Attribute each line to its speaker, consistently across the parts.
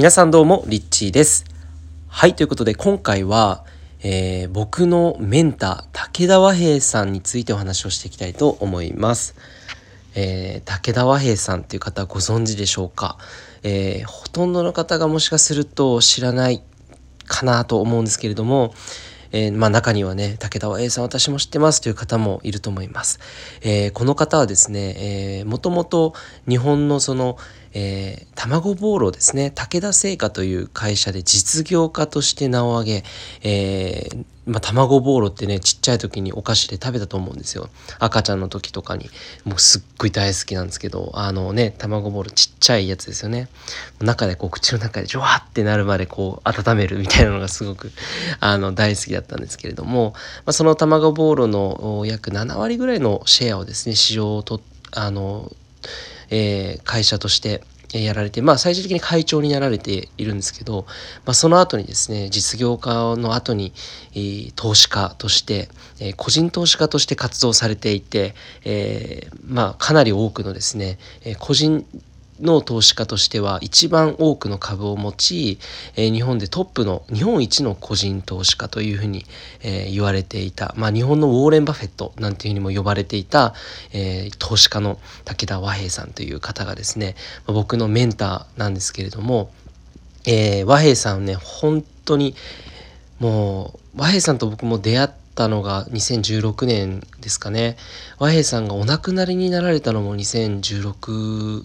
Speaker 1: 皆さんどうも、リッチーです。はい、ということで今回は、えー、僕のメンター、武田和平さんについてお話をしていきたいと思います。えー、武田和平さんっていう方ご存知でしょうか、えー、ほとんどの方がもしかすると知らないかなと思うんですけれども、えー、まあ中にはね、武田和平さん私も知ってますという方もいると思います。えー、この方はですね、え、もともと日本のその、えー、卵ボーロですね、武田製菓という会社で実業家として名を挙げ、えー、まあ、卵ボーロってね、ちっちゃい時にお菓子で食べたと思うんですよ。赤ちゃんの時とかに。もうすっごい大好きなんですけど、あのね、卵ボーロちっちゃいやつですよね。中でこう口の中でジョワーってなるまでこう温めるみたいなのがすごく あの大好きだったんですけれども、まあ、その卵ボーロの約7割ぐらいのシェアをですね、市場をと、あの、えー、会社としてやられて、まあ最終的に会長になられているんですけど、まあその後にですね、実業家の後に、えー、投資家として、えー、個人投資家として活動されていて、えー、まあかなり多くのですね、え個人の投資家としては一番多くの株を持ち、えー、日本でトップの日本一の個人投資家というふうに、えー、言われていた、まあ、日本のウォーレン・バフェットなんていうふうにも呼ばれていた、えー、投資家の武田和平さんという方がですね、まあ、僕のメンターなんですけれども、え和平さんね本当にもう和平さんと僕も出会ってたのが2016年ですかね。和平さんがお亡くなりになられたのも2016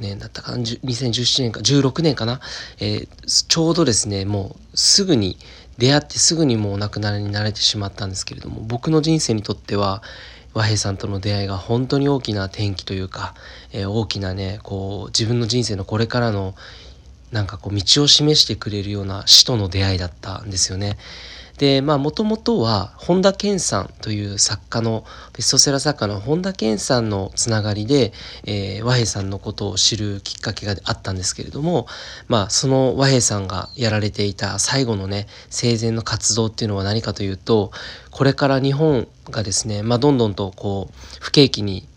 Speaker 1: 年だったかな。2017年か。16年かな、えー、ちょうどですねもうすぐに出会ってすぐにもうお亡くなりになれてしまったんですけれども僕の人生にとっては和平さんとの出会いが本当に大きな転機というか、えー、大きなねこう自分の人生のこれからのなんかこう道を示してくれるような死との出会いだったんですよね。でまあもともとは本田健さんという作家のベストセラー作家の本田健さんのつながりで、えー、和平さんのことを知るきっかけがあったんですけれどもまあその和平さんがやられていた最後のね生前の活動っていうのは何かというとこれから日本がですね、まあ、どんどんとこう不景気に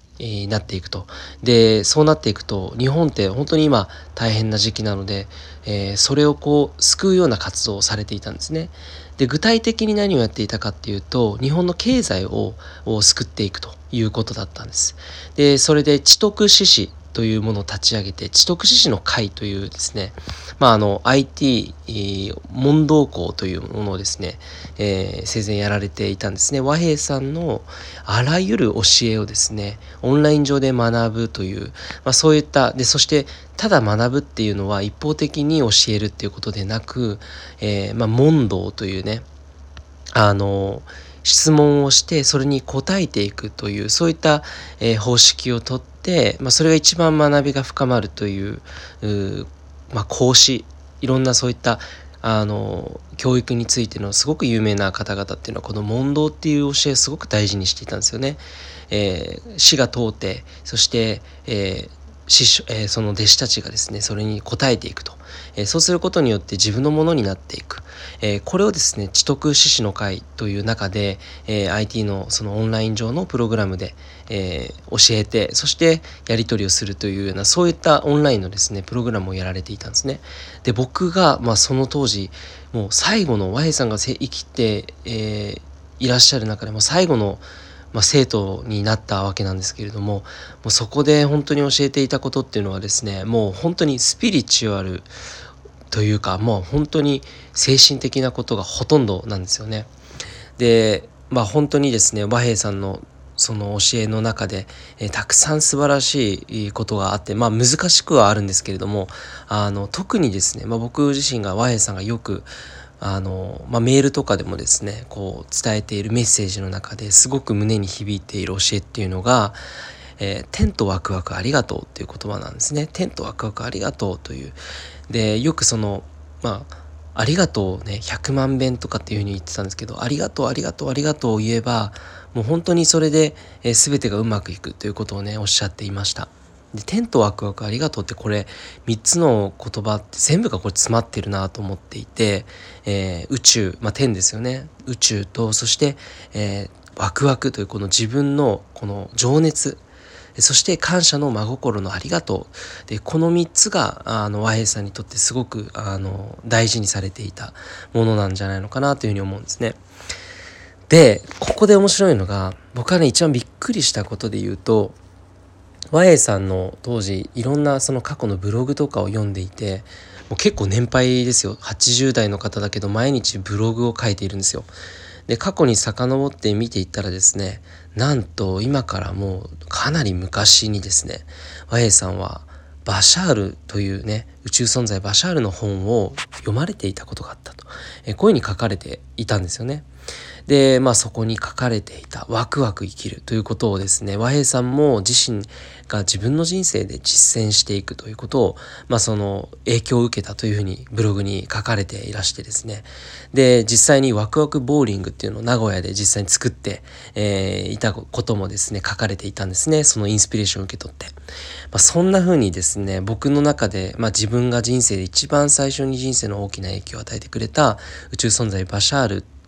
Speaker 1: なっていくと。で、そうなっていくと、日本って本当に今大変な時期なので、えー、それをこう救うような活動をされていたんですね。で、具体的に何をやっていたかっていうと、日本の経済を救っていくということだったんです。で、それで知徳志士というものを立ち上げて、知徳志士の会というですね、まあ、あの、IT、問答校というものをですね、えー、生前やられていたんですね。和平さんのあらゆる教えをですね、オンライン上で学ぶという、まあ、そういった、で、そして、ただ学ぶっていうのは一方的に教えるっていうことでなく、えー、まあ、問答というね、あの、質問をしてそれに答えていくというそういった、え、方式をとって、まあ、それが一番学びが深まるというまあ、講師いろんなそういったあの教育についてのすごく有名な方々っていうのはこの問答っていう教えをすごく大事にしていたんですよね。えー、死が通ってそして、えー師匠、えー、その弟子たちがですねそれに応えていくと、えー、そうすることによって自分のものになっていく、えー、これをですね知徳獅子の会という中で、え IT のそのオンライン上のプログラムで、え教えてそしてやり取りをするというようなそういったオンラインのですねプログラムをやられていたんですね。で僕が、まあ、その当時もう最後の和平さんが生きて、えいらっしゃる中でも最後のまあ、生徒になったわけなんですけれどももうそこで本当に教えていたことっていうのはですねもう本当にスピリチュアルというかもう本当に精神的なことがほとんどなんですよね。でまあ本当にですね和平さんのその教えの中で、えー、たくさん素晴らしいことがあってまあ難しくはあるんですけれどもあの特にですね、まあ、僕自身が和平さんがよくあの、まあ、メールとかでもですねこう伝えているメッセージの中ですごく胸に響いている教えっていうのが「えー、天とワクワクありがとう」っていう言葉なんですね。天とワクワクありがとうという。でよくそのまあありがとうね100万遍とかっていうふうに言ってたんですけどありがとうありがとうありがとうを言えばもう本当にそれで、えー、全てがうまくいくということをねおっしゃっていました。で天とワクワクありがとうってこれ3つの言葉って全部がこれ詰まってるなと思っていて、えー、宇宙、まあ、天ですよね。宇宙とそして、えー、ワクワクというこの自分のこの情熱。そして感謝の真心のありがとう。でこの3つがあの和平さんにとってすごくあの大事にされていたものなんじゃないのかなというふうに思うんですね。でここで面白いのが僕はね一番びっくりしたことで言うと和平さんの当時いろんなその過去のブログとかを読んでいてもう結構年配ですよ80代の方だけど毎日ブログを書いているんですよ。で過去に遡って見ていったらですねなんと今からもうかなり昔にですね和平さんはバシャールというね宇宙存在バシャールの本を読まれていたことがあったとえこういうふうに書かれていたんですよね。で、まあそこに書かれていたワクワク生きるということをですね、和平さんも自身が自分の人生で実践していくということを、まあその影響を受けたというふうにブログに書かれていらしてですね。で、実際にワクワクボーリングっていうのを名古屋で実際に作って、えー、いたこともですね、書かれていたんですね。そのインスピレーションを受け取って。まあ、そんな風にですね、僕の中で、まあ自分が人生で一番最初に人生の大きな影響を与えてくれた宇宙存在バシャールって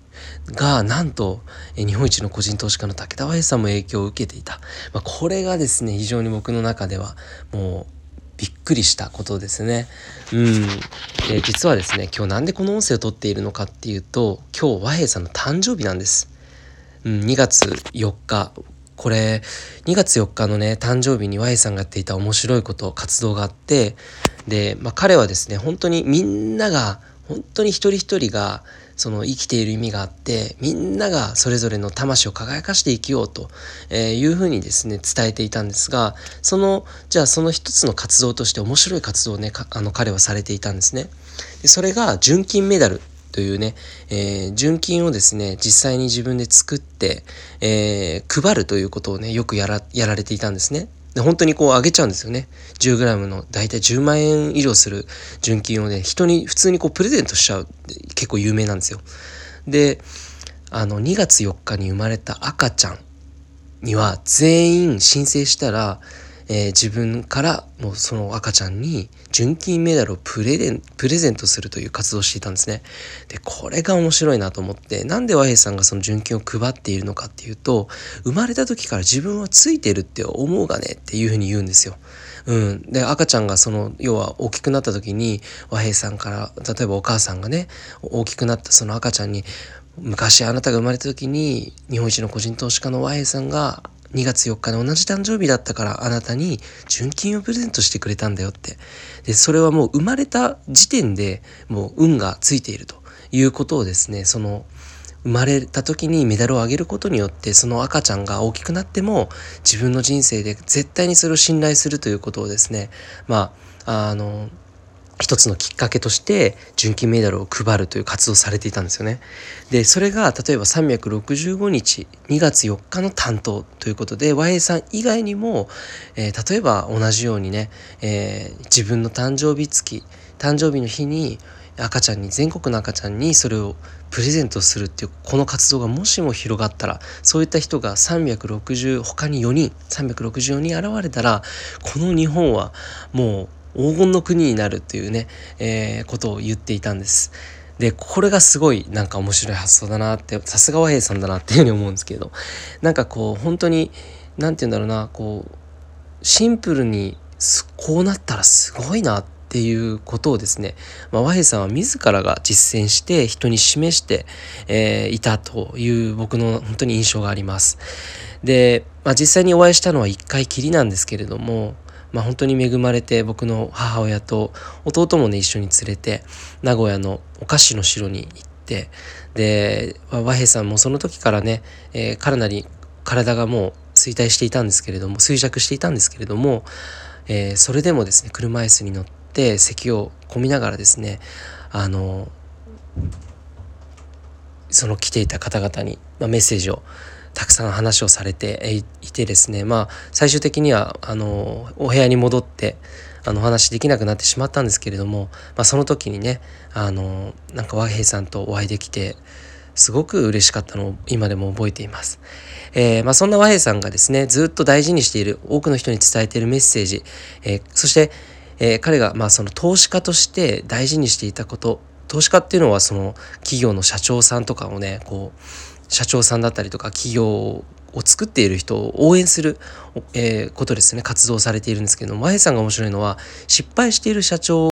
Speaker 1: がなんと日本一の個人投資家の武田和平さんも影響を受けていた、まあ、これがですね非常に僕の中ではもうびっくりしたことですね。うん。で、実はですね、今日なんでこの音声を撮っているのかっていうと、今日和平さんの誕生日なんです。うん、2月4日。これ、2月4日のね、誕生日に和平さんがやっていた面白いこと、活動があって、で、まあ、彼はですね、本当にみんなが、本当に一人一人がその生きている意味があってみんながそれぞれの魂を輝かして生きようというふうにですね伝えていたんですがそのじゃあその一つの活動として面白い活動をねあの彼はされていたんですね。でそれが純金メダルというね、えー、純金をですね、実際に自分で作って、えー、配るということをね、よくやら、やられていたんですね。で本当にこう上げちゃうんですよね。10g の大体10万円以上する純金をね、人に普通にこうプレゼントしちゃう結構有名なんですよ。で、あの2月4日に生まれた赤ちゃんには全員申請したらえー、自分からもうその赤ちゃんに純金メダルをプレプレゼントするという活動をしていたんですね。で、これが面白いなと思って、なんで和平さんがその純金を配っているのかっていうと、生まれた時から自分はついてるって思うがねっていうふうに言うんですよ。うん。で、赤ちゃんがその、要は大きくなった時に、和平さんから、例えばお母さんがね、大きくなったその赤ちゃんに、昔あなたが生まれた時に、日本一の個人投資家の和平さんが2月4日で同じ誕生日だったからあなたに純金をプレゼントしてくれたんだよって。で、それはもう生まれた時点でもう運がついているということをですね、その生まれた時にメダルをあげることによってその赤ちゃんが大きくなっても自分の人生で絶対にそれを信頼するということをですね、まあ、あの、一つのきっかけとして純金メダルを配るという活動されていたんですよね。でそれが例えば365日2月4日の担当ということで和平さん以外にも、えー、例えば同じようにね、えー、自分の誕生日月誕生日の日に赤ちゃんに全国の赤ちゃんにそれをプレゼントするっていうこの活動がもしも広がったらそういった人が360他に4人364人現れたらこの日本はもう黄金の国になるっていうね、えー、ことを言っていたんです。で、これがすごいなんか面白い発想だなって、さすが和平さんだなっていうふうに思うんですけど、なんかこう、本当に、なんて言うんだろうな、こう、シンプルにこうなったらすごいなっていうことをですね、まあ、和平さんは自らが実践して人に示して、えー、いたという僕の本当に印象があります。で、まあ、実際にお会いしたのは一回きりなんですけれども、まあ、本当に恵まれて僕の母親と弟もね一緒に連れて名古屋のお菓子の城に行ってで和平さんもその時からね、えー、かなり体がもう衰退していたんですけれども衰弱していたんですけれども、えー、それでもですね車椅子に乗って咳を込みながらですねあのその来ていた方々に、まあ、メッセージをたくさん話をされていてですねまあ最終的にはあのお部屋に戻ってあのお話できなくなってしまったんですけれども、まあ、その時にねあのなんか和平さんとお会いできてすごく嬉しかったのを今でも覚えています。えー、まあ、そんな和平さんがですねずっと大事にしている多くの人に伝えているメッセージ、えー、そして、えー、彼がまあその投資家として大事にしていたこと投資家っていうのはその企業の社長さんとかをねこう社長さんだったりとか企業を作っている人を応援する、え、ことですね。活動されているんですけどマヘさんが面白いのは失敗している社長